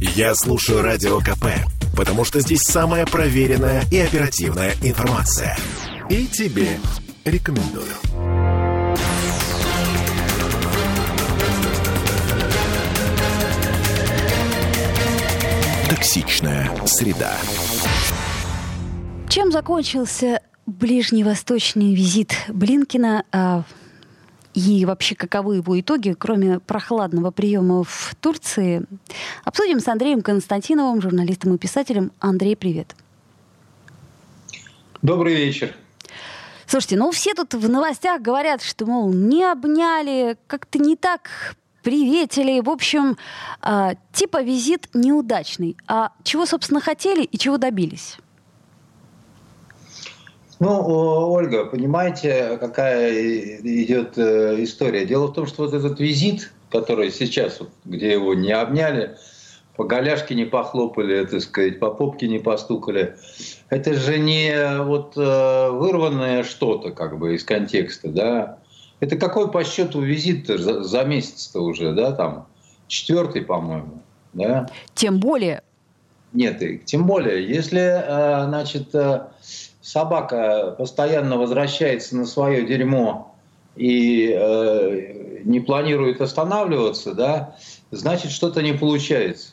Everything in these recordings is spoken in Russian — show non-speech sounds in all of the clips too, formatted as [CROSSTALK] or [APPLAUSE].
Я слушаю Радио КП, потому что здесь самая проверенная и оперативная информация. И тебе рекомендую. Токсичная среда. Чем закончился ближневосточный визит Блинкина? А, и вообще каковы его итоги, кроме прохладного приема в Турции, обсудим с Андреем Константиновым, журналистом и писателем. Андрей, привет. Добрый вечер. Слушайте, ну все тут в новостях говорят, что, мол, не обняли, как-то не так приветили. В общем, э, типа визит неудачный. А чего, собственно, хотели и чего добились? Ну, Ольга, понимаете, какая идет э, история? Дело в том, что вот этот визит, который сейчас, где его не обняли, по голяшке не похлопали, так сказать, по попке не постукали, это же не вот э, вырванное что-то как бы из контекста, да? Это какой по счету визит за, за месяц-то уже, да, там, четвертый, по-моему, да? Тем более. Нет, тем более, если, э, значит, собака постоянно возвращается на свое дерьмо и э, не планирует останавливаться, да, значит, что-то не получается.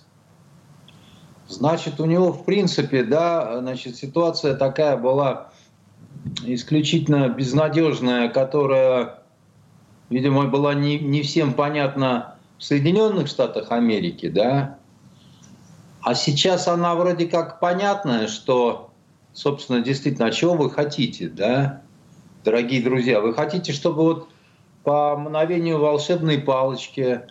Значит, у него, в принципе, да, значит, ситуация такая была исключительно безнадежная, которая, видимо, была не, не всем понятна в Соединенных Штатах Америки, да, а сейчас она вроде как понятная, что собственно, действительно, а чего вы хотите, да, дорогие друзья? Вы хотите, чтобы вот по мгновению волшебной палочки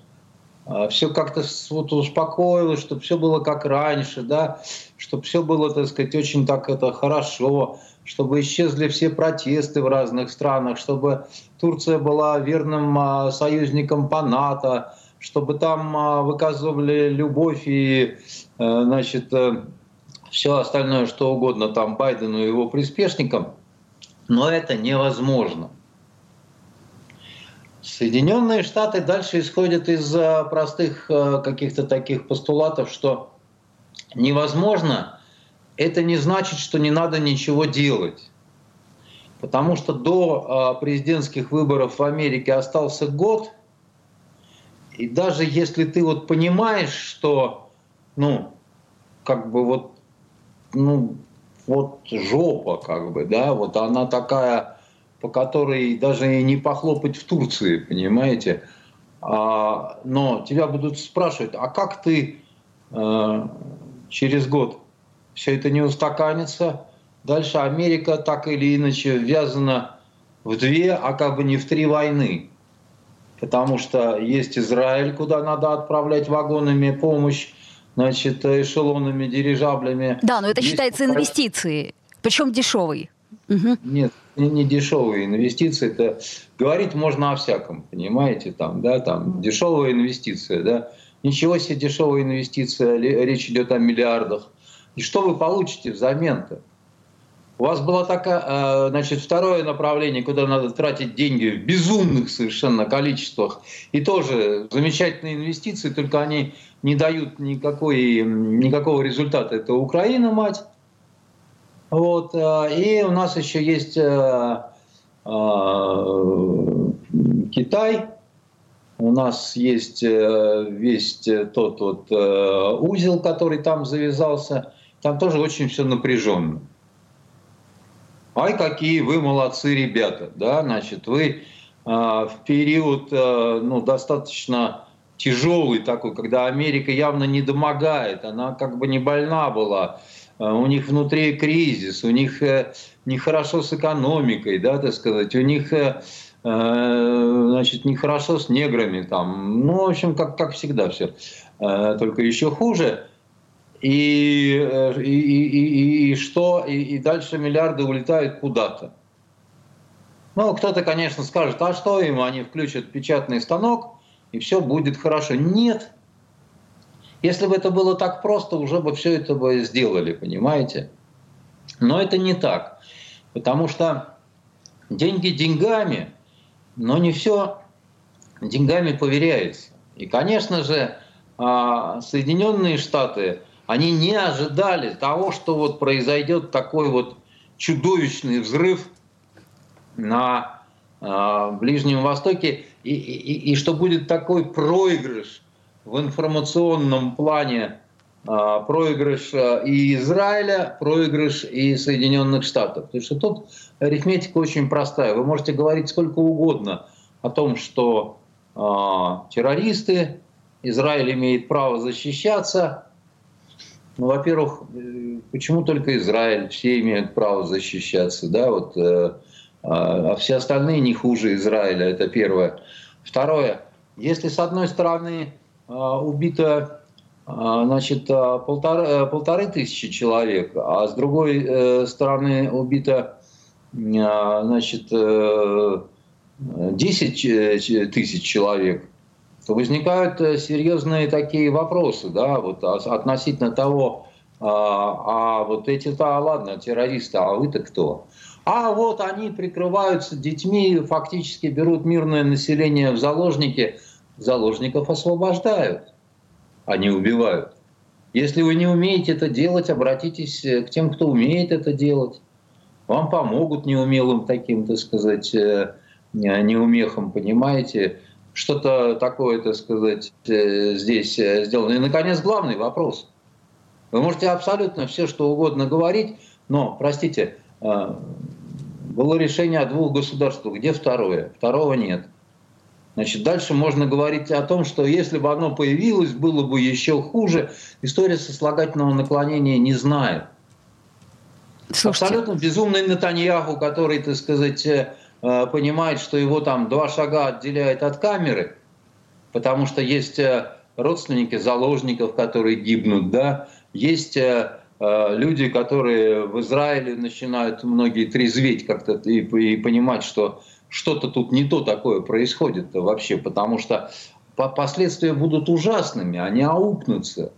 а, все как-то вот успокоилось, чтобы все было как раньше, да, чтобы все было, так сказать, очень так это хорошо, чтобы исчезли все протесты в разных странах, чтобы Турция была верным а, союзником по НАТО, чтобы там а, выказывали любовь и, э, значит, э, все остальное, что угодно там Байдену и его приспешникам, но это невозможно. Соединенные Штаты дальше исходят из простых э, каких-то таких постулатов, что невозможно, это не значит, что не надо ничего делать. Потому что до э, президентских выборов в Америке остался год, и даже если ты вот понимаешь, что, ну, как бы вот ну, вот жопа, как бы, да, вот она такая, по которой даже и не похлопать в Турции, понимаете. А, но тебя будут спрашивать, а как ты э, через год все это не устаканится? Дальше Америка так или иначе ввязана в две, а как бы не в три войны. Потому что есть Израиль, куда надо отправлять вагонами помощь, значит, эшелонами, дирижаблями. Да, но это Есть считается инвестицией, причем дешевой. Угу. Нет, не, не дешевые инвестиции. Это говорить можно о всяком, понимаете, там, да, там дешевая инвестиция, да. Ничего себе дешевая инвестиция, речь идет о миллиардах. И что вы получите взамен-то? У вас было такая, э, значит, второе направление, куда надо тратить деньги в безумных совершенно количествах. И тоже замечательные инвестиции, только они не дают никакой, никакого результата. Это Украина, мать. Вот. Э, и у нас еще есть э, Китай, у нас есть весь тот вот узел, который там завязался. Там тоже очень все напряженно. Ай, какие вы молодцы, ребята, да, значит, вы э, в период, э, ну, достаточно тяжелый такой, когда Америка явно не домогает, она как бы не больна была, э, у них внутри кризис, у них э, нехорошо с экономикой, да, так сказать, у них э, значит, нехорошо с неграми там. Ну, в общем, как, как всегда все. Только еще хуже. Э, и, и, и, и что? И, и дальше миллиарды улетают куда-то. Ну, кто-то, конечно, скажет, а что им, они включат печатный станок, и все будет хорошо. Нет. Если бы это было так просто, уже бы все это бы сделали, понимаете? Но это не так. Потому что деньги деньгами, но не все деньгами поверяется. И, конечно же, а, Соединенные Штаты, они не ожидали того, что вот произойдет такой вот чудовищный взрыв на а, Ближнем Востоке, и, и, и что будет такой проигрыш в информационном плане, а, проигрыш и Израиля, проигрыш и Соединенных Штатов. Потому что тут арифметика очень простая. Вы можете говорить сколько угодно о том, что э, террористы, Израиль имеет право защищаться. Ну, во-первых, э, почему только Израиль? Все имеют право защищаться, да, вот, э, а, а все остальные не хуже Израиля, это первое. Второе, если с одной стороны э, убито значит, полторы, полторы тысячи человек, а с другой стороны убито значит, 10 э, тысяч человек, то возникают э, серьезные такие вопросы, да, вот относительно того, а, а вот эти-то, ладно, террористы, а вы-то кто? А вот они прикрываются детьми, фактически берут мирное население в заложники, заложников освобождают, а не убивают. Если вы не умеете это делать, обратитесь э, к тем, кто умеет это делать. Вам помогут неумелым таким, так сказать, неумехам, понимаете, что-то такое, так сказать, э, здесь э, сделано. И, наконец, главный вопрос. Вы можете абсолютно все, что угодно говорить, но, простите, э, было решение о двух государствах. Где второе? Второго нет. Значит, дальше можно говорить о том, что если бы оно появилось, было бы еще хуже. История сослагательного наклонения не знает. Слушайте. Абсолютно безумный Натаньяху, который, так сказать, Э, понимает, что его там два шага отделяет от камеры, потому что есть э, родственники заложников, которые гибнут, да, есть э, люди, которые в Израиле начинают многие трезветь как-то и, и понимать, что что-то тут не то такое происходит вообще, потому что последствия будут ужасными, они аукнутся.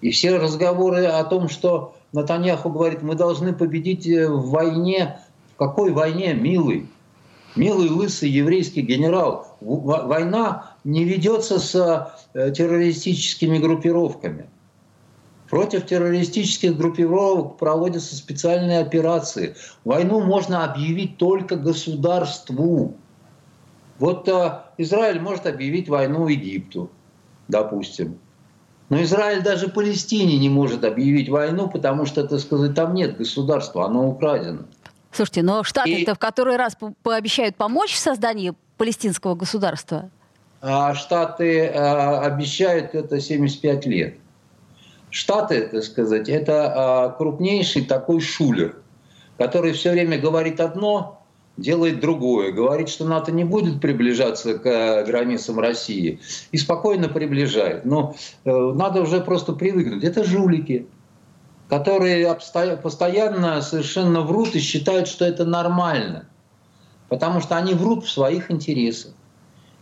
И все разговоры о том, что Натаньяху говорит, мы должны победить в войне. В какой войне, милый? Милый лысый еврейский генерал, война не ведется с э, террористическими группировками. Против террористических группировок проводятся специальные операции. Войну можно объявить только государству. Вот э, Израиль может объявить войну Египту, допустим. Но Израиль даже Палестине не может объявить войну, потому что, так сказать, там нет государства, оно украдено. Слушайте, но Штаты-то и... в который раз пообещают помочь в создании палестинского государства? А Штаты а, обещают это 75 лет. Штаты, так сказать, это а, крупнейший такой шулер, который все время говорит одно, делает другое. Говорит, что НАТО не будет приближаться к а, границам России и спокойно приближает. Но э, надо уже просто привыкнуть. Это жулики которые постоянно совершенно врут и считают, что это нормально. Потому что они врут в своих интересах.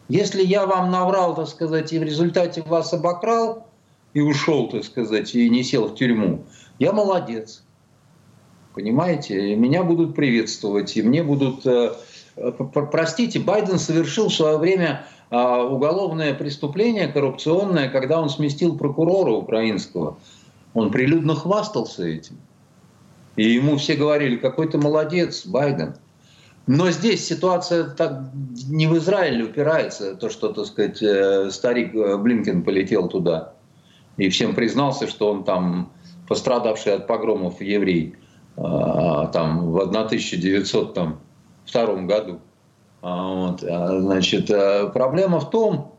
Если я вам наврал, так сказать, и в результате вас обокрал, и ушел, так сказать, и не сел в тюрьму, я молодец. Понимаете? Меня будут приветствовать, и мне будут... Э, простите, Байден совершил в свое время а, уголовное преступление коррупционное, когда он сместил прокурора украинского – он прилюдно хвастался этим. И ему все говорили, какой ты молодец, Байден. Но здесь ситуация так не в Израиле упирается, то, что, так сказать, э, старик э, Блинкен полетел туда и всем признался, что он там пострадавший от погромов еврей э, там, в 1902 году. А, вот. А, значит, проблема в том,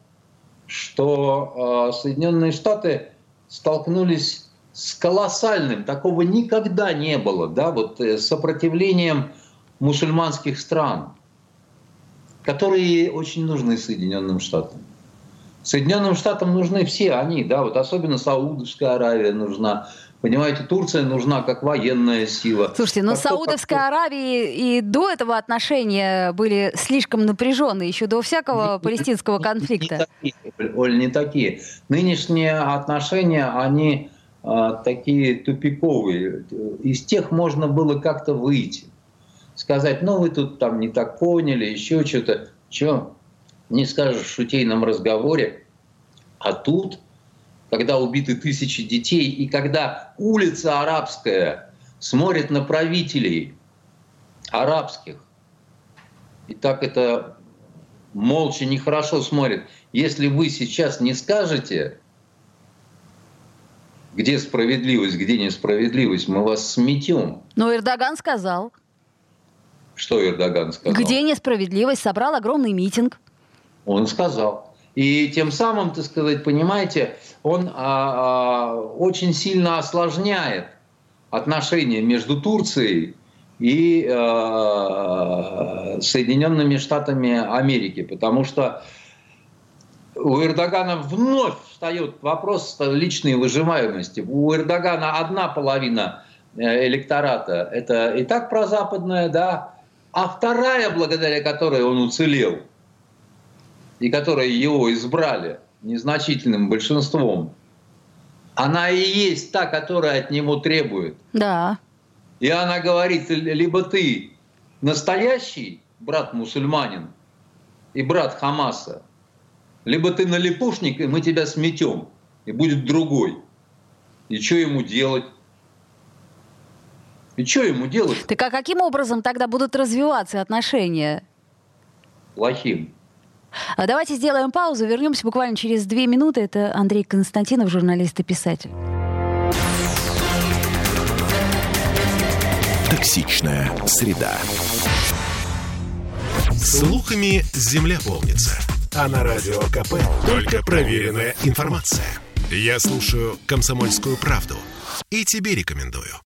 что Соединенные Штаты столкнулись с колоссальным, такого никогда не было, да, вот э, сопротивлением мусульманских стран, которые очень нужны Соединенным Штатам. Соединенным Штатам нужны все они, да, вот особенно Саудовская Аравия нужна, Понимаете, Турция нужна как военная сила. Слушайте, но как Саудовской как Аравии и до этого отношения были слишком напряженные, еще до всякого палестинского конфликта. Не такие, Оль, не такие. Нынешние отношения, они а, такие тупиковые. Из тех можно было как-то выйти. Сказать, ну вы тут там не так поняли, еще что-то. Что не скажешь в шутейном разговоре. А тут когда убиты тысячи детей, и когда улица арабская смотрит на правителей арабских, и так это молча нехорошо смотрит. Если вы сейчас не скажете, где справедливость, где несправедливость, мы вас сметем. Но Эрдоган сказал. Что Эрдоган сказал? Где несправедливость? Собрал огромный митинг. Он сказал. И тем самым, так сказать, понимаете, он а, а, очень сильно осложняет отношения между Турцией и а, Соединенными Штатами Америки, потому что у Эрдогана вновь встает вопрос личной выживаемости. У Эрдогана одна половина э, электората – это и так прозападная, да, а вторая, благодаря которой он уцелел – и которой его избрали незначительным большинством, она и есть та, которая от него требует. Да. И она говорит, либо ты настоящий брат-мусульманин и брат Хамаса, либо ты налипушник, и мы тебя сметем, и будет другой. И что ему делать? И что ему делать? Так а каким образом тогда будут развиваться отношения? Плохим. А давайте сделаем паузу, вернемся буквально через две минуты. Это Андрей Константинов, журналист и писатель. Токсичная среда. Слухами земля полнится. А на радио КП только проверенная информация. Я слушаю «Комсомольскую правду» и тебе рекомендую.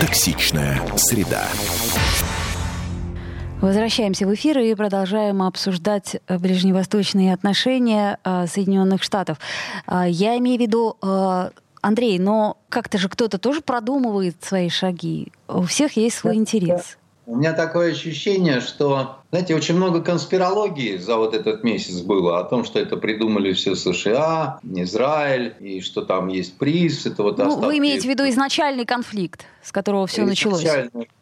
Токсичная среда. Возвращаемся в эфир и продолжаем обсуждать э, ближневосточные отношения э, Соединенных Штатов. Э, я имею в виду, Андрей, но как-то же кто-то тоже продумывает свои шаги. У всех есть свой интерес. У меня такое ощущение, что, знаете, очень много конспирологии за вот этот месяц было о том, что это придумали все США, Израиль, и что там есть приз. Это вот ну, вы имеете в виду изначальный конфликт, с которого все началось?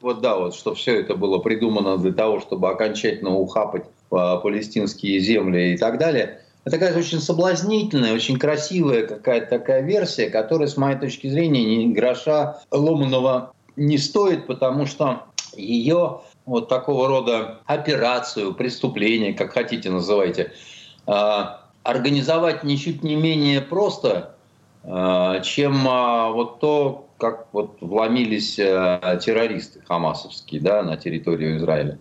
Вот да, вот что все это было придумано для того, чтобы окончательно ухапать палестинские земли и так далее. Это такая очень соблазнительная, очень красивая какая-то такая версия, которая, с моей точки зрения, ни гроша ломаного не стоит, потому что ее вот такого рода операцию, преступление, как хотите называйте, а, организовать ничуть не менее просто, а, чем а, вот то, как вот вломились террористы хамасовские да, на территорию Израиля.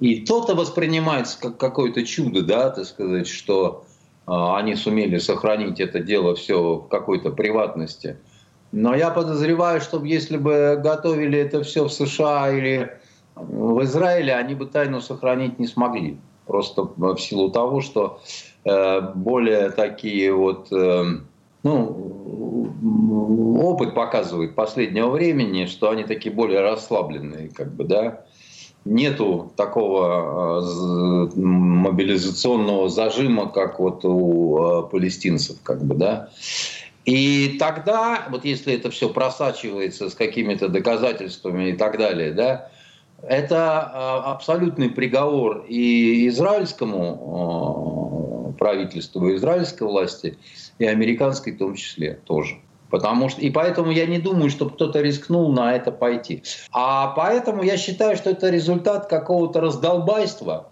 И то-то воспринимается как какое-то чудо, да, так сказать, что они сумели сохранить это дело все в какой-то приватности – но я подозреваю, что если бы готовили это все в США или в Израиле, они бы тайну сохранить не смогли. Просто в силу того, что э, более такие вот... Э, ну, опыт показывает последнего времени, что они такие более расслабленные, как бы, да. Нету такого э, мобилизационного зажима, как вот у палестинцев, как бы, да. И тогда, вот если это все просачивается с какими-то доказательствами и так далее, да, это а, абсолютный приговор и израильскому а, правительству, и израильской власти, и американской в том числе тоже. Потому что, и поэтому я не думаю, что кто-то рискнул на это пойти. А поэтому я считаю, что это результат какого-то раздолбайства,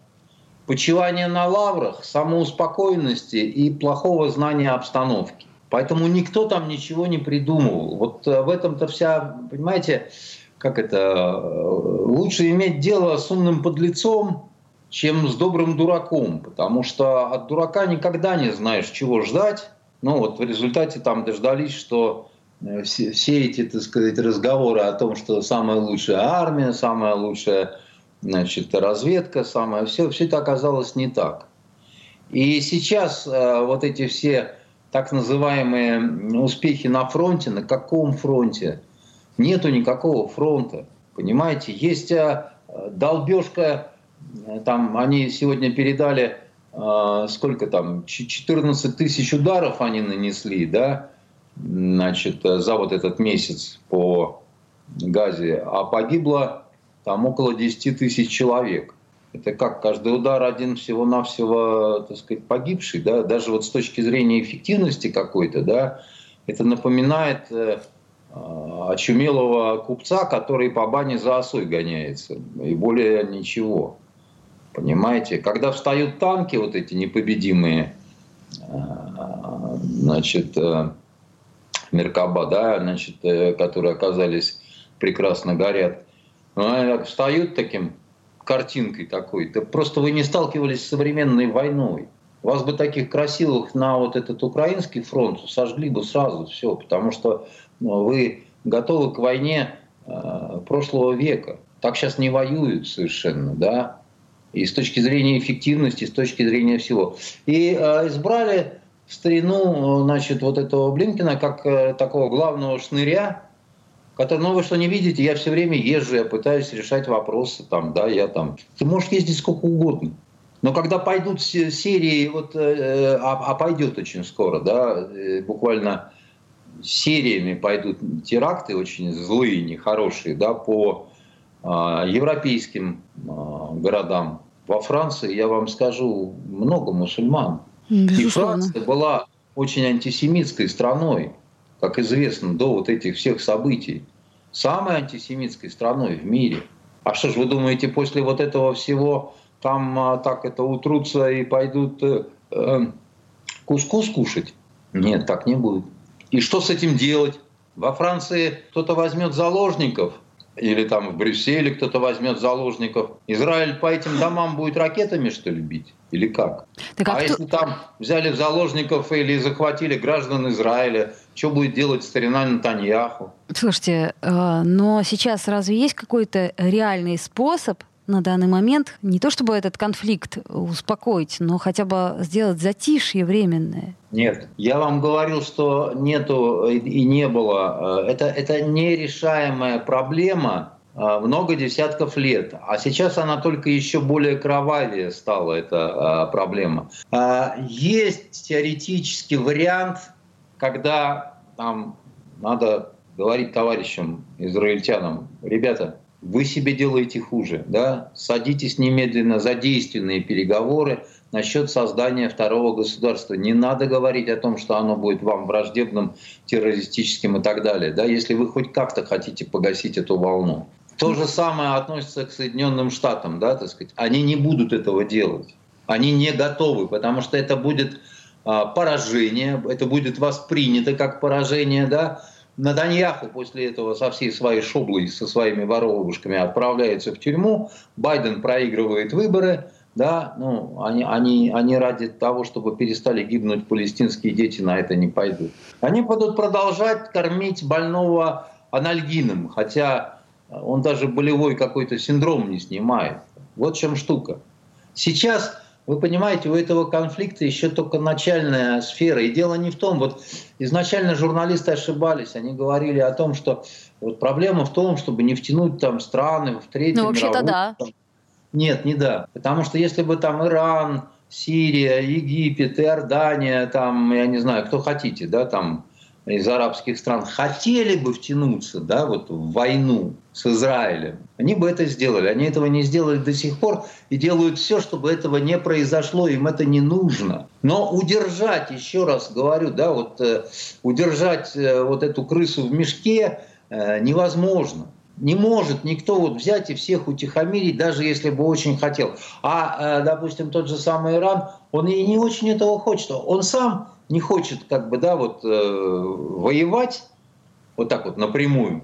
почивания на лаврах, самоуспокоенности и плохого знания обстановки. Поэтому никто там ничего не придумывал. Вот э, в этом-то вся, понимаете, как это, э, лучше иметь дело с умным подлецом, чем с добрым дураком, потому что от дурака никогда не знаешь, чего ждать. Ну вот в результате там дождались, что э, все, все эти, так сказать, разговоры о том, что самая лучшая армия, самая лучшая значит, разведка, самое все, все это оказалось не так. И сейчас э, вот эти все так называемые успехи на фронте, на каком фронте? Нету никакого фронта, понимаете? Есть а, долбежка, э, там они сегодня передали, а, сколько там, 14 тысяч ударов они нанесли, да, значит, за вот этот месяц по Газе, а погибло там около 10 тысяч человек. Это как каждый удар один всего-навсего, так сказать, погибший, да, даже вот с точки зрения эффективности какой-то, да, это напоминает э, очумелого купца, который по бане за осой гоняется, и более ничего. Понимаете? Когда встают танки, вот эти непобедимые, э, значит, э, Меркаба, да, значит, э, которые оказались прекрасно горят, ну, встают таким картинкой такой, то просто вы не сталкивались с современной войной. Вас бы таких красивых на вот этот украинский фронт сожгли бы сразу все, потому что ну, вы готовы к войне э, прошлого века. Так сейчас не воюют совершенно, да и с точки зрения эффективности, и с точки зрения всего. И э, избрали в старину значит, вот этого Блинкина как э, такого главного шныря, который, ну вы что не видите, я все время езжу, я пытаюсь решать вопросы, там, да, я там. Ты можешь ездить сколько угодно. Но когда пойдут серии, вот, э, а, а пойдет очень скоро, да, э, буквально сериями пойдут теракты очень злые, нехорошие, да, по а, европейским а, городам. Во Франции, я вам скажу, много мусульман. Безусловно. И Франция была очень антисемитской страной, как известно, до вот этих всех событий. Самой антисемитской страной в мире. А что ж вы думаете, после вот этого всего там а, так это утрутся и пойдут э, э, кускус кушать? Нет, так не будет. И что с этим делать? Во Франции кто-то возьмет заложников – или там в Брюсселе кто-то возьмет заложников. Израиль по этим домам будет ракетами, что ли, бить? Или как? Так, а, а кто... если там взяли заложников или захватили граждан Израиля, что будет делать старина Натаньяху? Слушайте, э, но сейчас разве есть какой-то реальный способ на данный момент не то чтобы этот конфликт успокоить, но хотя бы сделать затишье временное? Нет, я вам говорил, что нету и не было. Это, это нерешаемая проблема много десятков лет. А сейчас она только еще более кровавее стала, эта а, проблема. А, есть теоретический вариант, когда там надо говорить товарищам, израильтянам, ребята, вы себе делаете хуже. Да? Садитесь немедленно за действенные переговоры насчет создания второго государства. Не надо говорить о том, что оно будет вам враждебным, террористическим и так далее. Да? Если вы хоть как-то хотите погасить эту волну. То же самое относится к Соединенным Штатам. Да, так сказать. Они не будут этого делать. Они не готовы, потому что это будет а, поражение, это будет воспринято как поражение, да, Натаньяху после этого со всей своей шоблой, со своими воровушками отправляется в тюрьму, Байден проигрывает выборы, да, ну, они, они, они ради того, чтобы перестали гибнуть палестинские дети, на это не пойдут. Они будут продолжать кормить больного анальгином, хотя он даже болевой какой-то синдром не снимает. Вот в чем штука. Сейчас вы понимаете, у этого конфликта еще только начальная сфера. И дело не в том, вот изначально журналисты ошибались, они говорили о том, что вот проблема в том, чтобы не втянуть там страны в третью Ну, вообще-то да. Нет, не да. Потому что если бы там Иран, Сирия, Египет, Иордания, там, я не знаю, кто хотите, да, там из арабских стран хотели бы втянуться да, вот в войну с Израилем, они бы это сделали. Они этого не сделали до сих пор и делают все, чтобы этого не произошло, им это не нужно. Но удержать, еще раз говорю, да, вот, э, удержать э, вот эту крысу в мешке э, невозможно. Не может никто вот взять и всех утихомирить, даже если бы очень хотел. А, допустим, тот же самый Иран, он и не очень этого хочет. Он сам не хочет как бы, да, вот, э, воевать вот так вот напрямую,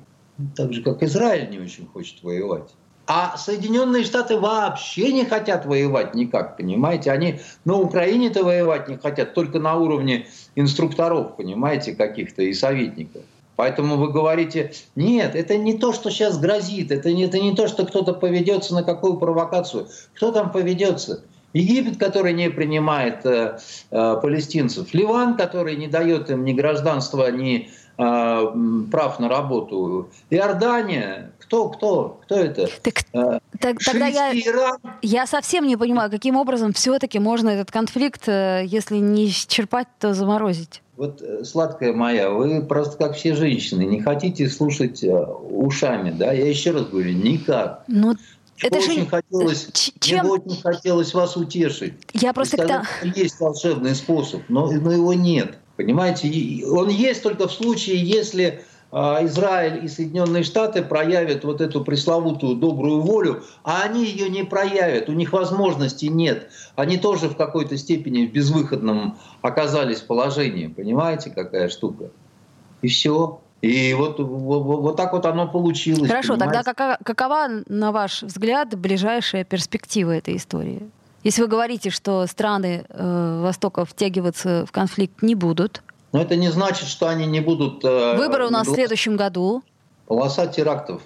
так же, как Израиль не очень хочет воевать. А Соединенные Штаты вообще не хотят воевать никак, понимаете? Они на Украине-то воевать не хотят, только на уровне инструкторов, понимаете, каких-то и советников. Поэтому вы говорите, нет, это не то, что сейчас грозит, это не, это не то, что кто-то поведется на какую провокацию. Кто там поведется? Египет, который не принимает э, э, палестинцев, Ливан, который не дает им ни гражданства, ни прав на работу, Иордания, кто, кто, кто это? Так, э, так, тогда я, Иран. я совсем не понимаю, каким образом все-таки можно этот конфликт, э, если не исчерпать, то заморозить. вот, э, сладкая моя, вы просто как все женщины, не хотите слушать э, ушами, да? Я еще раз говорю, никак. Ну, это очень же... хотелось, Чем... Мне очень хотелось вас утешить. Я просто... Сказать, что есть волшебный способ, но, но его нет. Понимаете, он есть только в случае, если а, Израиль и Соединенные Штаты проявят вот эту пресловутую добрую волю, а они ее не проявят, у них возможностей нет. Они тоже в какой-то степени в безвыходном оказались положении. Понимаете, какая штука? И все. И вот, вот, вот так вот оно получилось. Хорошо, понимаете? тогда какова, какова, на ваш взгляд, ближайшая перспектива этой истории? Если вы говорите, что страны э, Востока втягиваться в конфликт не будут, но это не значит, что они не будут... Э, Выборы у нас в следующем году. Полоса терактов,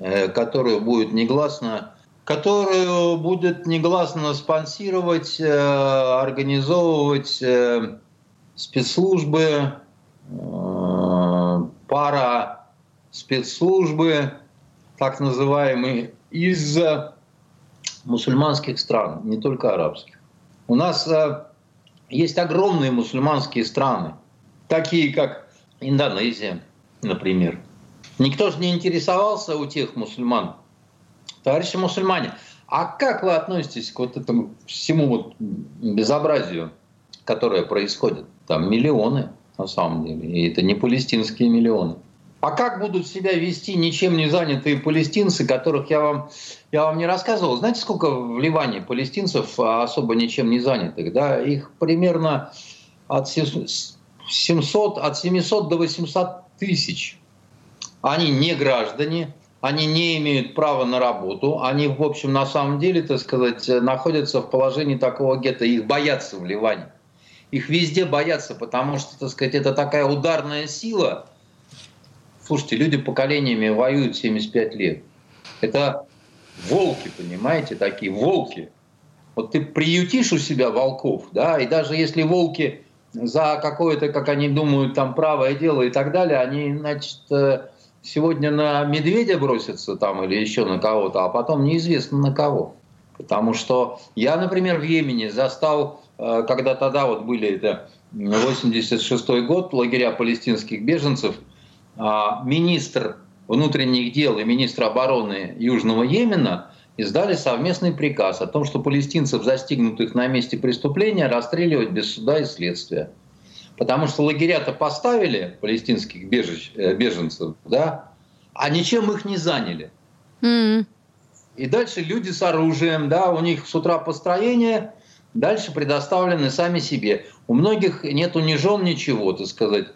э, которую будет негласно которую будет негласно спонсировать, э, организовывать спецслужбы, пара спецслужбы, так называемые, из мусульманских стран, не только арабских. У нас есть огромные мусульманские страны, такие как Индонезия, например. Никто же не интересовался у тех мусульман. Товарищи мусульмане, а как вы относитесь к вот этому всему вот безобразию, которое происходит? Там миллионы на самом деле, и это не палестинские миллионы. А как будут себя вести ничем не занятые палестинцы, которых я вам, я вам не рассказывал? Знаете, сколько в Ливане палестинцев особо ничем не занятых? Да? Их примерно от 700, от 700 до 800 тысяч. Они не граждане, они не имеют права на работу, они, в общем, на самом деле, так сказать, находятся в положении такого гетто, их боятся в Ливане. Их везде боятся, потому что, так сказать, это такая ударная сила. Слушайте, люди поколениями воюют 75 лет. Это волки, понимаете, такие волки. Вот ты приютишь у себя волков, да, и даже если волки за какое-то, как они думают, там правое дело и так далее, они, значит, э, сегодня на медведя бросятся там или еще на кого-то, а потом неизвестно на кого. Потому что я, например, в Йемене застал, э, когда тогда вот были это 86 год, лагеря палестинских беженцев, министр внутренних дел и министр обороны Южного Йемена издали совместный приказ о том, что палестинцев, застигнутых на месте преступления, расстреливать без суда и следствия. Потому что лагеря-то поставили палестинских бежич, э, беженцев, да, а ничем их не заняли. Mm. И дальше люди с оружием, да, у них с утра построение, дальше предоставлены сами себе. У многих нет ни жен, ничего, так сказать.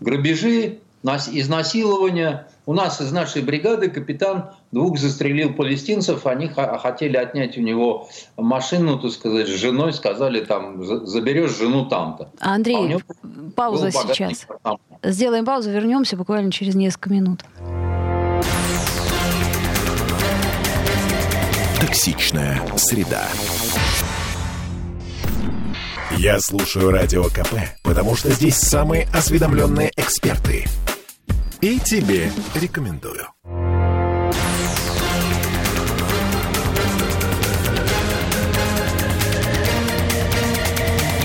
Грабежи, изнасилования. У нас из нашей бригады капитан двух застрелил палестинцев, они хотели отнять у него машину, так сказать, с женой, сказали там, заберешь жену там-то. Андрей, а пауза сейчас. Сделаем паузу, вернемся буквально через несколько минут. Токсичная среда. Я слушаю Радио КП, потому что здесь самые осведомленные эксперты. И тебе рекомендую.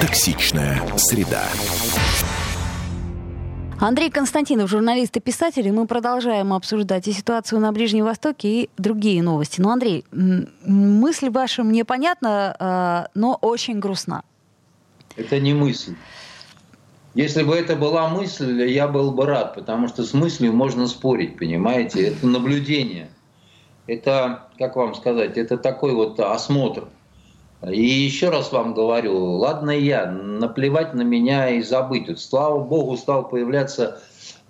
Токсичная среда. Андрей Константинов, журналист и писатель, и мы продолжаем обсуждать и ситуацию на Ближнем Востоке, и другие новости. Но, Андрей, мысль ваша мне понятна, а, но очень грустна. Это не мысль. Если бы это была мысль, я был бы рад, потому что с мыслью можно спорить, понимаете? Это наблюдение. Это, как вам сказать, это такой вот осмотр. И еще раз вам говорю, ладно я, наплевать на меня и забыть. Вот, слава богу, стал появляться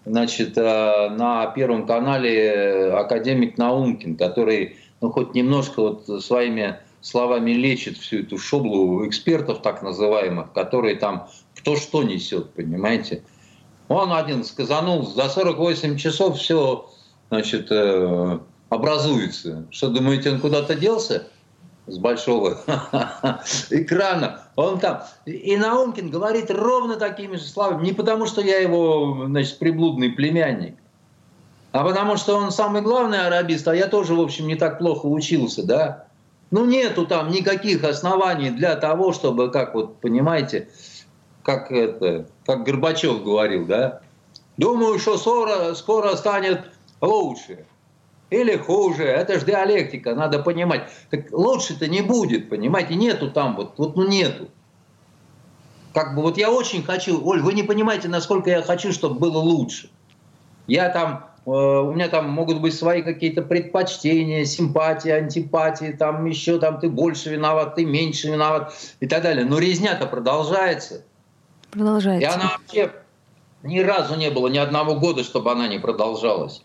значит, э, на Первом канале академик Наумкин, который ну, хоть немножко вот своими словами лечит всю эту шоблу экспертов так называемых, которые там кто что несет, понимаете. Он один сказанул, за 48 часов все значит, э, образуется. Что, думаете, он куда-то делся? с большого [LAUGHS] экрана. Он там. И Наумкин говорит ровно такими же словами. Не потому, что я его, значит, приблудный племянник, а потому что он самый главный арабист, а я тоже, в общем, не так плохо учился, да. Ну, нету там никаких оснований для того, чтобы, как вот, понимаете, как это, как Горбачев говорил, да? Думаю, что скоро, скоро станет лучше или хуже. Это же диалектика, надо понимать. Так лучше-то не будет, понимаете? Нету там вот, вот ну нету. Как бы вот я очень хочу, Оль, вы не понимаете, насколько я хочу, чтобы было лучше. Я там, у меня там могут быть свои какие-то предпочтения, симпатии, антипатии, там еще там ты больше виноват, ты меньше виноват и так далее. Но резня-то продолжается. Продолжается. И она вообще ни разу не было, ни одного года, чтобы она не продолжалась.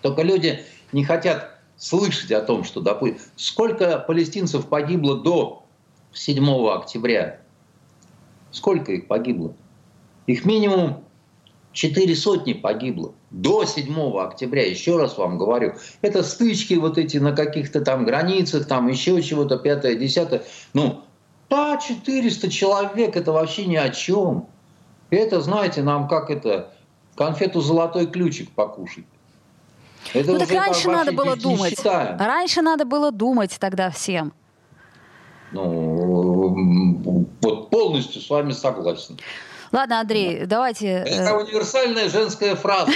Только люди не хотят слышать о том, что, допустим, сколько палестинцев погибло до 7 октября. Сколько их погибло? Их минимум четыре сотни погибло до 7 октября, еще раз вам говорю. Это стычки вот эти на каких-то там границах, там еще чего-то, пятое, десятое. Ну, да, 400 человек, это вообще ни о чем. Это, знаете, нам как это, конфету «Золотой ключик» покушать. Это ну так раньше надо было думать. Считаем. Раньше надо было думать тогда всем. Ну, вот полностью с вами согласен. Ладно, Андрей, давайте... Это э, универсальная женская фраза.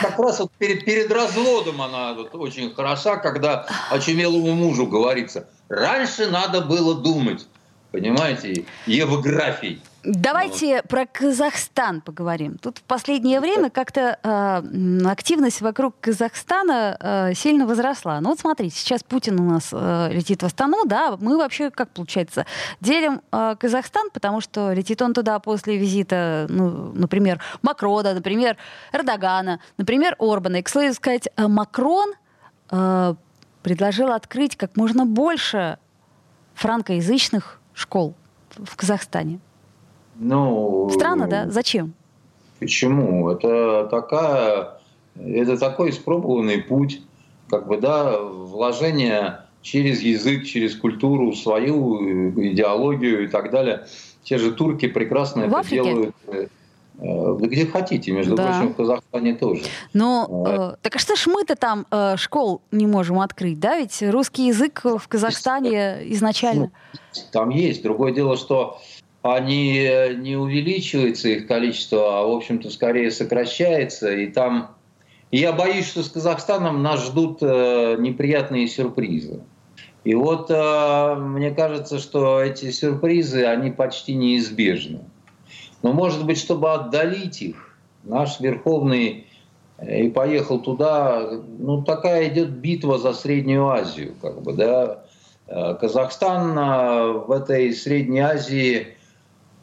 Как раз вот перед, перед разводом она вот очень хороша, когда очумелому мужу говорится, раньше надо было думать, понимаете, евграфий. Давайте вот. про Казахстан поговорим. Тут в последнее время как-то э, активность вокруг Казахстана э, сильно возросла. Ну вот смотрите, сейчас Путин у нас э, летит в Астану, да, мы вообще, как получается, делим э, Казахстан, потому что летит он туда после визита, ну, например, Макрона, например, Эрдогана, например, Орбана. И, к слову сказать, Макрон э, предложил открыть как можно больше франкоязычных школ в Казахстане. Ну, Странно, да? Зачем? Почему? Это такая, это такой испробованный путь, как бы, да, вложение через язык, через культуру, свою идеологию и так далее. Те же турки прекрасно в это Африке? делают. Э, да где хотите, между да. прочим, в Казахстане тоже. Но ну, э, так а что ж мы-то там э, школ не можем открыть, да? Ведь русский язык в Казахстане изначально. Ну, там есть. Другое дело, что они э, не увеличивается их количество, а, в общем-то, скорее сокращается. И там... Я боюсь, что с Казахстаном нас ждут э, неприятные сюрпризы. И вот э, мне кажется, что эти сюрпризы, они почти неизбежны. Но, может быть, чтобы отдалить их, наш Верховный и поехал туда, ну, такая идет битва за Среднюю Азию, как бы, да. Казахстан в этой Средней Азии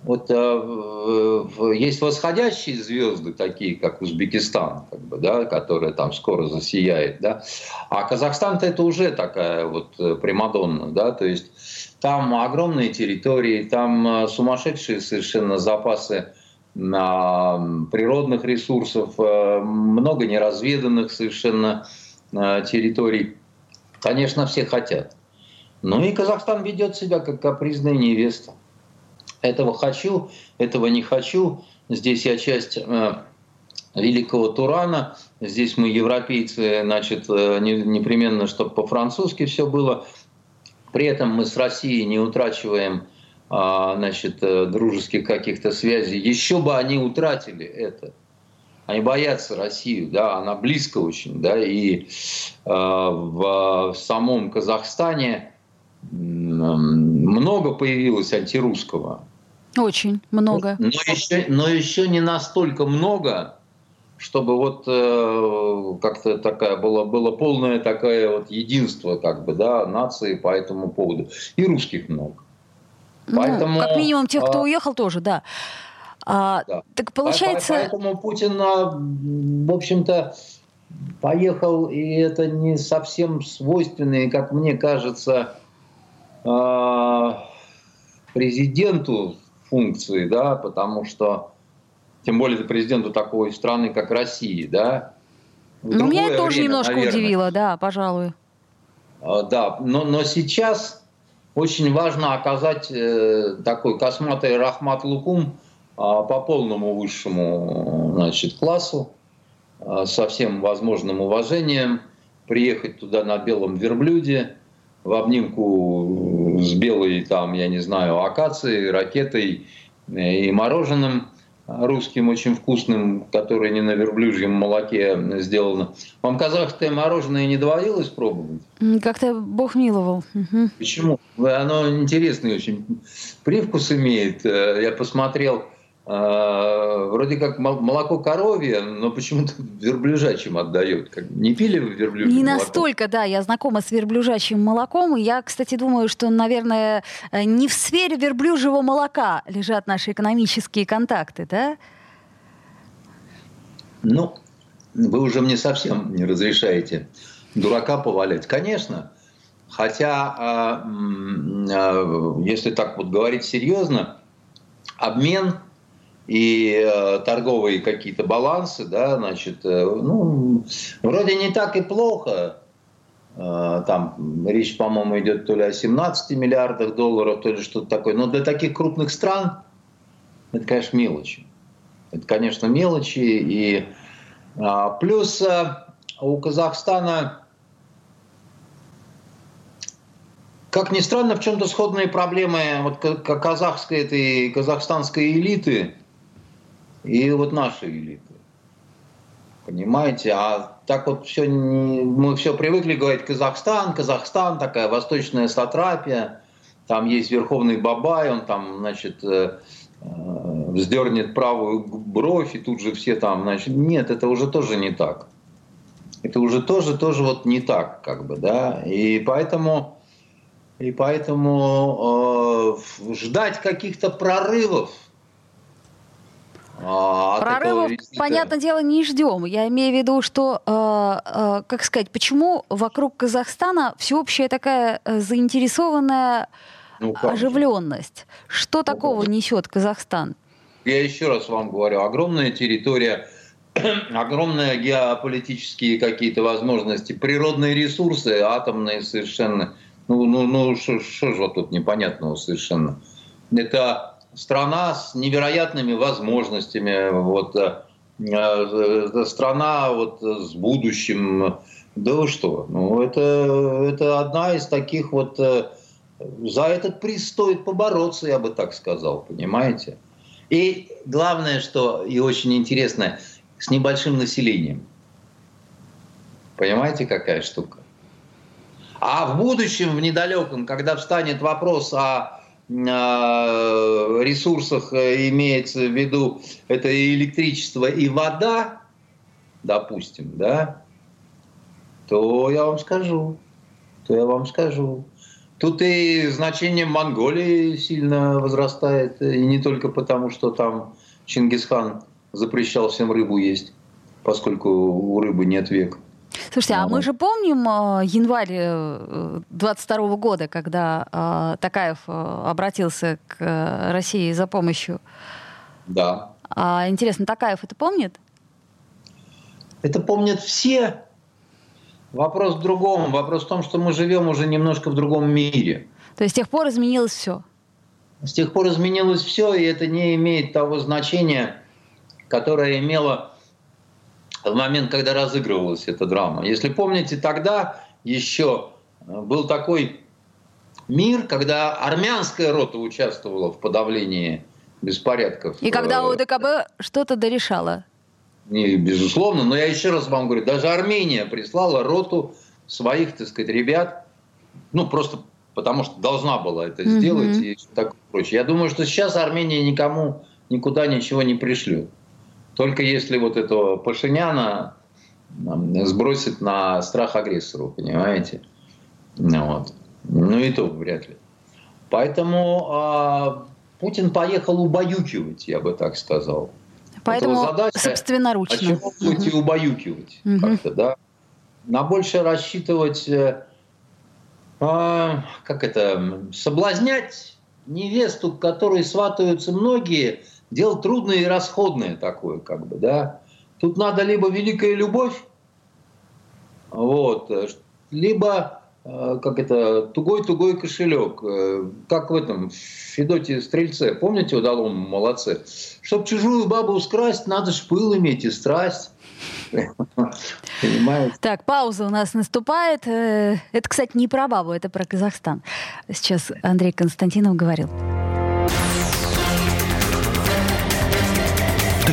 вот э, есть восходящие звезды, такие как Узбекистан, как бы, да, которая там скоро засияет, да, а Казахстан-то это уже такая вот э, примадонна, да, то есть там огромные территории, там э, сумасшедшие совершенно запасы природных ресурсов, э, много неразведанных совершенно территорий. Конечно, все хотят. Ну и Казахстан ведет себя как капризная невеста этого хочу, этого не хочу. Здесь я часть э, великого Турана. Здесь мы, европейцы, значит, э, непременно, чтобы по-французски все было. При этом мы с Россией не утрачиваем а, значит, э, дружеских каких-то связей. Еще бы они утратили это. Они боятся Россию, да, она близко очень, да, и в самом Казахстане много появилось антирусского. Очень много. Но еще, но еще не настолько много, чтобы вот э, как-то такая было, было полное такое вот единство как бы, да, нации по этому поводу. И русских много. Ну, Поэтому, как минимум тех, кто а, уехал, тоже, да. А, да. Так получается... Поэтому Путин, а, в общем-то, поехал, и это не совсем свойственные, как мне кажется, президенту функции, да, потому что, тем более президенту такой страны, как Россия, да. Ну, меня это тоже немножко наверное, удивило, да, пожалуй. А, да, но, но сейчас очень важно оказать э, такой косматый рахмат лукум а, по полному высшему значит, классу, а, со всем возможным уважением, приехать туда на белом верблюде, в обнимку с белой, там, я не знаю, акацией, ракетой и мороженым русским очень вкусным, которое не на верблюжьем молоке сделано. Вам казахское мороженое не доводилось пробовать? Как-то Бог миловал. Угу. Почему? Оно интересный очень привкус имеет. Э, я посмотрел, э, вроде как молоко коровье, но почему-то верблюжачьим отдает. Не пили вы верблюжье Не молоко? настолько, да. Я знакома с верблюжачьим молоком. И я, кстати, думаю, что, наверное, э, не в сфере верблюжьего молока лежат наши экономические контакты, да? Ну, вы уже мне совсем не разрешаете дурака повалять. Конечно, хотя, а, а, если так вот говорить серьезно, обмен и э, торговые какие-то балансы, да, значит, э, ну, вроде не так и плохо. Э, там речь, по-моему, идет то ли о 17 миллиардах долларов, то ли что-то такое. Но для таких крупных стран это, конечно, мелочи. Это, конечно, мелочи. И а, плюс у Казахстана, как ни странно, в чем-то сходные проблемы вот казахской этой казахстанской элиты и вот нашей элиты. Понимаете? А так вот все, мы все привыкли говорить Казахстан, Казахстан, такая восточная сатрапия, там есть верховный бабай, он там, значит, э, э, вздернет правую бровь, и тут же все там, значит, нет, это уже тоже не так. Это уже тоже, тоже вот не так, как бы, да, и поэтому, и поэтому э, ждать каких-то прорывов, а, Прорывов, понятное дело, не ждем. Я имею в виду, что, э, э, как сказать, почему вокруг Казахстана всеобщая такая э, заинтересованная ну, оживленность? Что ну, такого несет Казахстан? Я еще раз вам говорю, огромная территория, [CLEARS THROAT] огромные геополитические какие-то возможности, природные ресурсы, атомные совершенно. Ну, ну, ну что же вот тут непонятного совершенно? Это страна с невероятными возможностями, вот, э, э, страна вот, с будущим. Да вы что? Ну, это, это одна из таких вот... Э, за этот приз стоит побороться, я бы так сказал, понимаете? И главное, что и очень интересно, с небольшим населением. Понимаете, какая штука? А в будущем, в недалеком, когда встанет вопрос о ресурсах э, имеется в виду это и электричество, и вода, допустим, да, то я вам скажу, то я вам скажу. Тут и значение Монголии сильно возрастает, и не только потому, что там Чингисхан запрещал всем рыбу есть, поскольку у рыбы нет века. Слушайте, а мы же помним э, январь 22 э, года, когда э, Такаев обратился к России за помощью. Да. А, интересно, Такаев это помнит? Это помнят все. Вопрос в другом. Вопрос в том, что мы живем уже немножко в другом мире. То есть с тех пор изменилось все? С тех пор изменилось все, и это не имеет того значения, которое имело в момент, когда разыгрывалась эта драма. Если помните, тогда еще э, был такой мир, когда армянская рота участвовала в подавлении беспорядков. И когда э, ОДКБ что-то дорешало. Не, безусловно, но я еще раз вам говорю, даже Армения прислала роту своих, так сказать, ребят, ну, просто потому что должна была это сделать mm-hmm. и так прочее. Я думаю, что сейчас Армения никому никуда ничего не пришлет. Только если вот этого Пашиняна сбросит на страх агрессору, понимаете? Ну, вот. ну и то вряд ли. Поэтому а, Путин поехал убаюкивать, я бы так сказал. Поэтому задача, собственноручно. А чего будете угу. убаюкивать угу. как-то, да? На больше рассчитывать, э, а, как это, соблазнять невесту, к которой сватаются многие – Дело трудное и расходное такое, как бы, да. Тут надо либо великая любовь, вот, либо э, как это, тугой-тугой кошелек, э, как в этом в Федоте Стрельце, помните, удалом молодце? Чтоб чужую бабу ускрасть, надо ж пыл иметь и страсть. [LAUGHS] Понимаете? Так, пауза у нас наступает. Э, это, кстати, не про бабу, это про Казахстан. Сейчас Андрей Константинов говорил.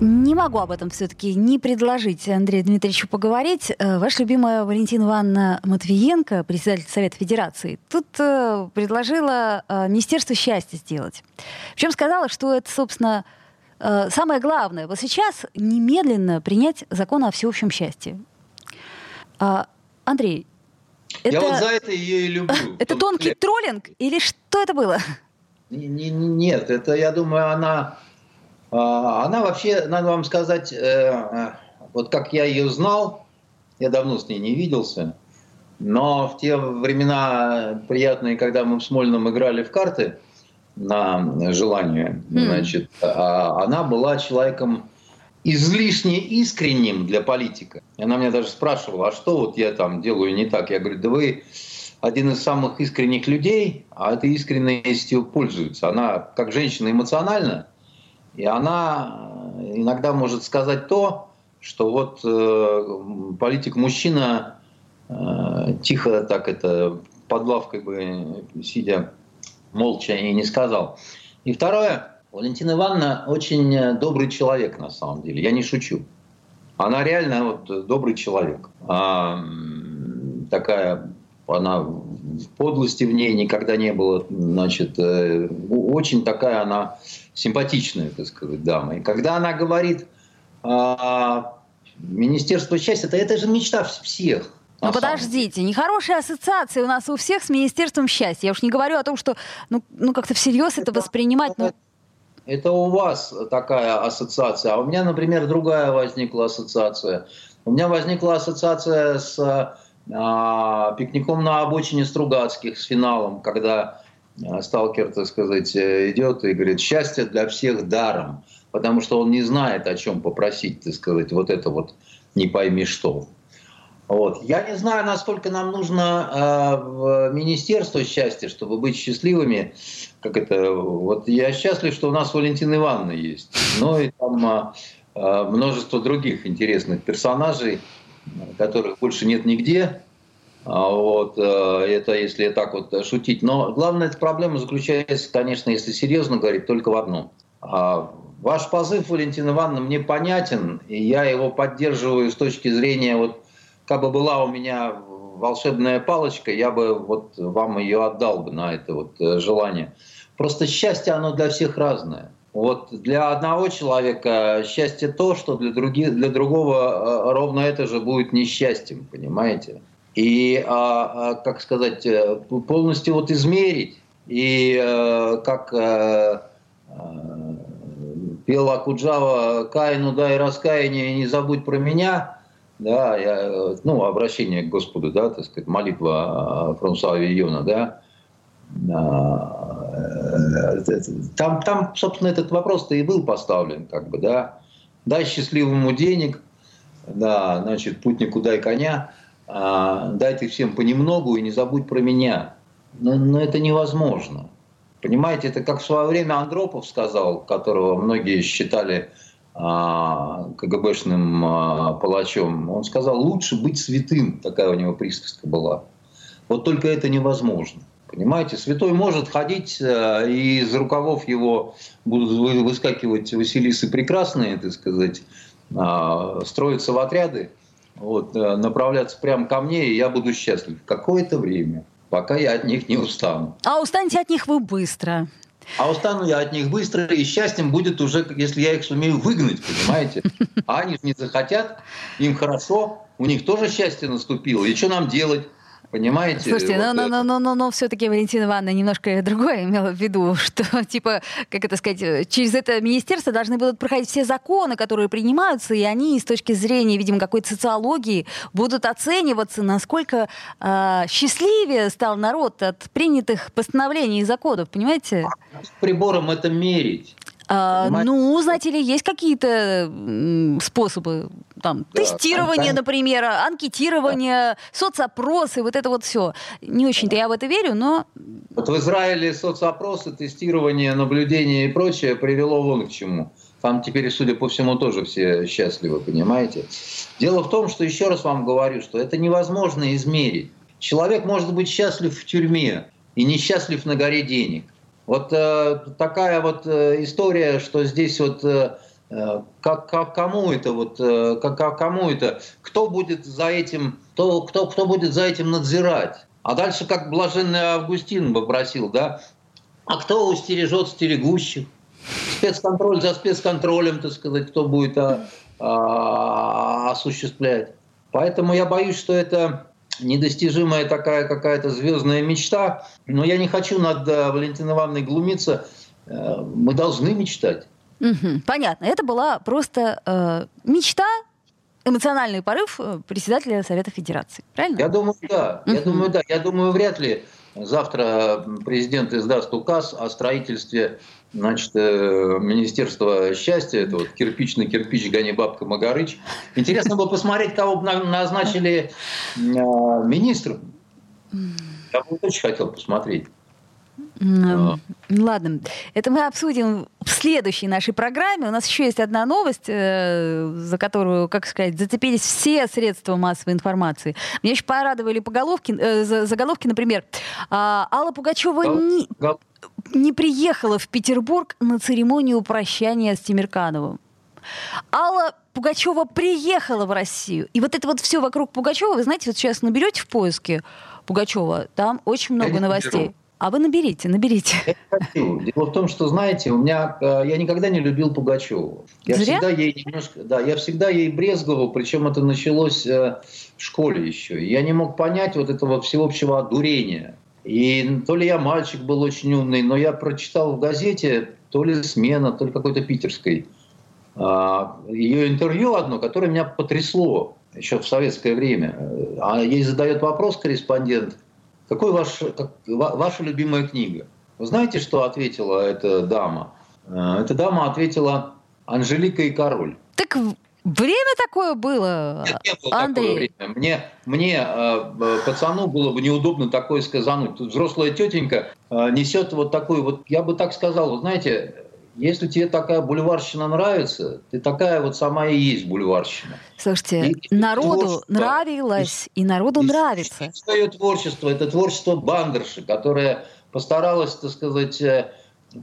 Не могу об этом все-таки не предложить Андрею Дмитриевичу поговорить. Э, ваша любимая Валентина Ивановна Матвиенко, председатель Совета Федерации, тут э, предложила э, Министерство счастья сделать. Причем сказала, что это, собственно, самое главное. Вот сейчас немедленно принять закон о всеобщем счастье. А, Андрей, это... Я вот за это ее и люблю. [LAUGHS] Это тонкий троллинг или что это было? Нет, это, я думаю, она она вообще, надо вам сказать, э, э, вот как я ее знал, я давно с ней не виделся, но в те времена приятные, когда мы в Смольном играли в карты на желание, mm. значит, а, она была человеком излишне искренним для политика. И она меня даже спрашивала, а что вот я там делаю не так? Я говорю, да вы один из самых искренних людей, а этой искренностью пользуется. Она как женщина эмоциональна, и она э, иногда может сказать то, что вот э, политик-мужчина э, тихо так это под лавкой бы сидя молча и не сказал. И второе, Валентина Ивановна очень добрый человек на самом деле, я не шучу. Она реально вот добрый человек. А, такая, она подлости в ней никогда не было. Значит, э, очень такая она симпатичная, так сказать, дама. И когда она говорит, а, Министерство счастья, это, это же мечта всех. Ну подождите, нехорошая ассоциация у нас у всех с Министерством счастья. Я уж не говорю о том, что ну, ну как-то всерьез это, это воспринимать. Но... Это у вас такая ассоциация, а у меня, например, другая возникла ассоциация. У меня возникла ассоциация с а, пикником на обочине Стругацких, с финалом, когда сталкер, так сказать, э, идет и говорит, счастье для всех даром, потому что он не знает, о чем попросить, так сказать, вот это вот не пойми что. Вот. Я не знаю, насколько нам нужно э, в Министерство счастья, чтобы быть счастливыми. Как это, вот я счастлив, что у нас Валентина Ивановна есть. Ну и там э, множество других интересных персонажей, которых больше нет нигде. А вот, э, это если так вот шутить. Но главная эта проблема заключается, конечно, если серьезно говорить, только в одном. А, ваш позыв, Валентина Ивановна, мне понятен, и я его поддерживаю с точки зрения, вот, как бы была у меня волшебная палочка, я бы вот вам ее отдал бы на это вот э, желание. Просто счастье, оно для всех разное. Вот для одного человека счастье то, что для, других, для другого э, ровно это же будет несчастьем, понимаете? И, а, а, как сказать, э, полностью вот измерить. И э, как э, пел Акуджава «Каину дай раскаяние, не забудь про меня», да, я, ну, обращение к Господу, да, так сказать, молитва Франсуа Вийона, да, там, там, собственно, этот вопрос-то и был поставлен, как бы, да, дай счастливому денег, да, значит, путнику дай коня, а, дайте всем понемногу и не забудь про меня. Но, но это невозможно. Понимаете, это как в свое время Андропов сказал, которого многие считали а, КГБшным а, палачом. Он сказал, лучше быть святым, такая у него присказка была. Вот только это невозможно. Понимаете, святой может ходить, а, и из рукавов его будут выскакивать Василисы прекрасные, так сказать, а, строятся в отряды, вот, э, направляться прямо ко мне, и я буду счастлив какое-то время, пока я от них не устану. А устанете от них вы быстро. А устану я от них быстро, и счастьем будет уже, если я их сумею выгнать, понимаете? [LAUGHS] А они не захотят, им хорошо, у них тоже счастье наступило. И что нам делать? Понимаете? Слушайте, вот но, но, но, но, но все-таки Валентина Ивановна немножко другое имела в виду, [LAUGHS] что, типа, как это сказать, через это министерство должны будут проходить все законы, которые принимаются, и они с точки зрения, видимо, какой-то социологии будут оцениваться, насколько э, счастливее стал народ от принятых постановлений и законов, понимаете? С прибором это мерить. А, ну, знаете ли, есть какие-то способы, там, да, тестирование, там, например, анкетирование, да. соцопросы, вот это вот все. Не очень-то я в это верю, но... Вот в Израиле соцопросы, тестирование, наблюдение и прочее привело вон к чему. Там теперь, судя по всему, тоже все счастливы, понимаете? Дело в том, что, еще раз вам говорю, что это невозможно измерить. Человек может быть счастлив в тюрьме и несчастлив на горе денег. Вот э, такая вот э, история, что здесь вот э, э как, как кому это вот э, как, как кому это кто будет за этим кто, кто кто будет за этим надзирать? А дальше как блаженный Августин попросил да? А кто устережет стерегущих? Спецконтроль за спецконтролем так сказать кто будет а, а, осуществлять. Поэтому я боюсь что это недостижимая такая какая-то звездная мечта. Но я не хочу над э, Валентиной Ивановной глумиться. Э, мы должны мечтать. Угу, понятно. Это была просто э, мечта, эмоциональный порыв э, председателя Совета Федерации. Правильно? Я думаю, да. Угу. Я думаю, да. Я думаю, вряд ли завтра президент издаст указ о строительстве значит, э, Министерство счастья, это вот кирпич на кирпич, гони бабка Магарыч. Интересно было посмотреть, кого бы назначили э, министром. Я бы очень хотел посмотреть. А. Ладно, это мы обсудим в следующей нашей программе. У нас еще есть одна новость, э, за которую, как сказать, зацепились все средства массовой информации. Меня еще порадовали поголовки, заголовки, например, а, Алла Пугачева не не приехала в Петербург на церемонию прощания с Тимиркановым. Алла Пугачева приехала в Россию. И вот это вот все вокруг Пугачева, вы знаете, вот сейчас наберете в поиске Пугачева, там очень много новостей. Наберу. А вы наберите, наберите. Я хочу. Дело в том, что, знаете, у меня э, я никогда не любил Пугачеву. Я Зря? всегда ей немножко, да, я всегда ей брезговал, причем это началось э, в школе еще. Я не мог понять вот этого всеобщего одурения. И то ли я мальчик был очень умный, но я прочитал в газете, то ли «Смена», то ли какой-то питерской, а, ее интервью одно, которое меня потрясло еще в советское время. А ей задает вопрос корреспондент, какой ваш, как, ваша любимая книга? Вы знаете, что ответила эта дама? А, эта дама ответила «Анжелика и король». Так Время такое было, Нет, не было Андрей. Такое время. Мне, мне э, пацану было бы неудобно такое сказануть. Тут взрослая тетенька э, несет вот такую, вот я бы так сказал, вы знаете, если тебе такая бульварщина нравится, ты такая вот сама и есть бульварщина. Слушайте, и, народу нравилось, и, и народу и, нравится. Свое творчество, это творчество Бандерши, которое постаралась, так сказать, э,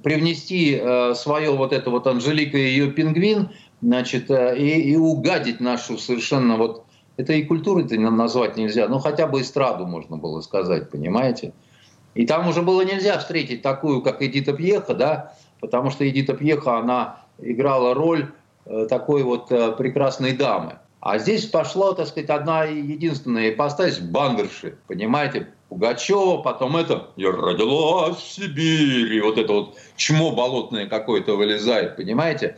привнести э, свое вот это вот Анжелика и ее пингвин значит, э, и, и угадить нашу совершенно вот это и культуры это назвать нельзя, но хотя бы эстраду можно было сказать, понимаете? И там уже было нельзя встретить такую, как Эдита Пьеха, да, потому что Эдита Пьеха, она играла роль э, такой вот э, прекрасной дамы. А здесь пошла, так сказать, одна единственная ипостась бандерши, понимаете, Пугачева, потом это «Я родилась в Сибири», вот это вот чмо болотное какое-то вылезает, понимаете?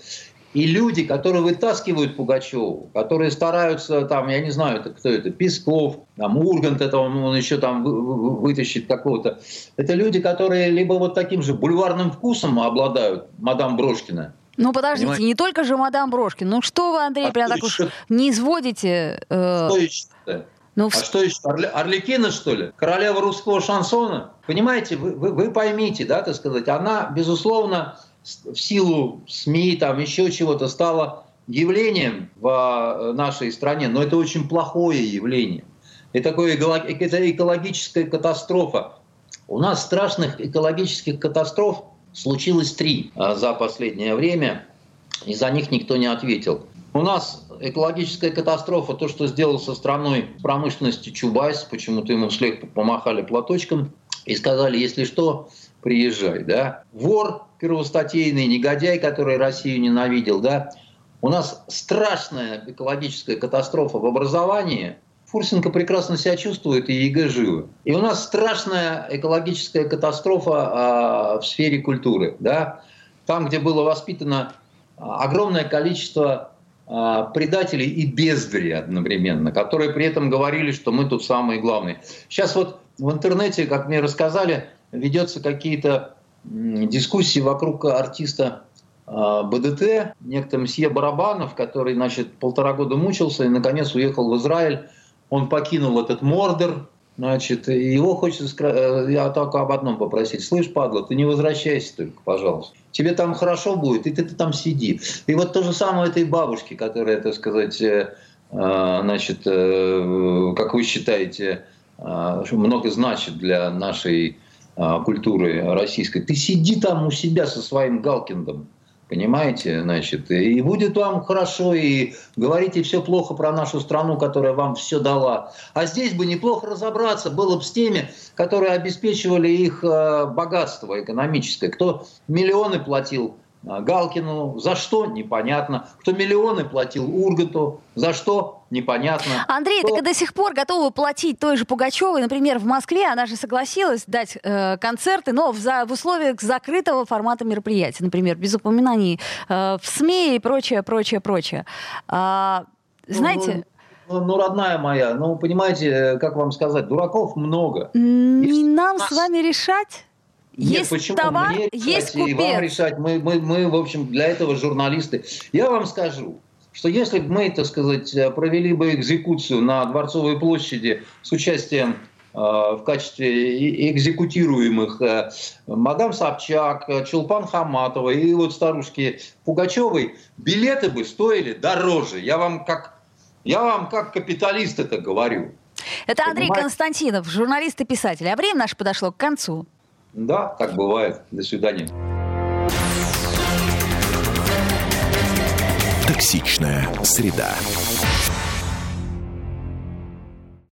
И люди, которые вытаскивают Пугачеву, которые стараются, там, я не знаю, это кто это, Песков, там, Ургант, это он, он еще там вытащит какого-то. Это люди, которые либо вот таким же бульварным вкусом обладают, мадам Брошкина, ну, подождите, Понимаете? не только же мадам Брошкин. Ну, что вы, Андрей, а прям так уж не изводите? Э... Что еще? Ну, а что еще? Орли... Орликина, что ли? Королева русского шансона? Понимаете, вы, вы, вы поймите, да, так сказать, она, безусловно, в силу СМИ, там еще чего-то стало явлением в э, нашей стране, но это очень плохое явление. Это такое это экологическая катастрофа. У нас страшных экологических катастроф случилось три э, за последнее время, и за них никто не ответил. У нас экологическая катастрофа, то, что сделал со страной промышленности Чубайс, почему-то ему вслед помахали платочком и сказали, если что, приезжай. Да? Вор первостатейный, негодяй, который Россию ненавидел. Да? У нас страшная экологическая катастрофа в образовании. Фурсенко прекрасно себя чувствует и ЕГЭ живы. И у нас страшная экологическая катастрофа а, в сфере культуры. Да? Там, где было воспитано а, огромное количество а, предателей и бездари одновременно, которые при этом говорили, что мы тут самые главные. Сейчас вот в интернете, как мне рассказали, ведется какие-то дискуссии вокруг артиста а, БДТ, некто мсье Барабанов, который, значит, полтора года мучился и, наконец, уехал в Израиль. Он покинул этот Мордор, значит, его хочется, э, я только об одном попросить. Слышь, падла, ты не возвращайся только, пожалуйста. Тебе там хорошо будет, и ты, ты там сиди. И вот то же самое этой бабушке, которая, так сказать, э, э, значит, как вы считаете, много значит для нашей культуры российской. Ты сиди там у себя со своим Галкиндом Понимаете, значит, и будет вам хорошо, и говорите все плохо про нашу страну, которая вам все дала. А здесь бы неплохо разобраться было бы с теми, которые обеспечивали их э, богатство экономическое. Кто миллионы платил а, Галкину, за что непонятно. Кто миллионы платил Урганту, за что непонятно. Андрей, Кто... так и до сих пор готовы платить той же Пугачевой, например, в Москве, она же согласилась дать э, концерты, но в, за, в условиях закрытого формата мероприятия, например, без упоминаний э, в СМИ и прочее, прочее, прочее. А, знаете... Ну, ну, ну, родная моя, ну, понимаете, как вам сказать, дураков много. Не нам нас... с вами решать? Нет, есть почему? товар, Мне есть купец. И вам решать. Мы, мы, мы, в общем, для этого журналисты. Я вам скажу, что если бы мы, так сказать, провели бы экзекуцию на Дворцовой площади с участием э, в качестве экзекутируемых э, мадам Собчак, Чулпан Хаматова и вот старушки Пугачевой, билеты бы стоили дороже. Я вам как, я вам как капиталист это говорю. Это Андрей Понимаете? Константинов, журналист и писатель. А время наше подошло к концу. Да, так бывает. До свидания. Токсичная среда.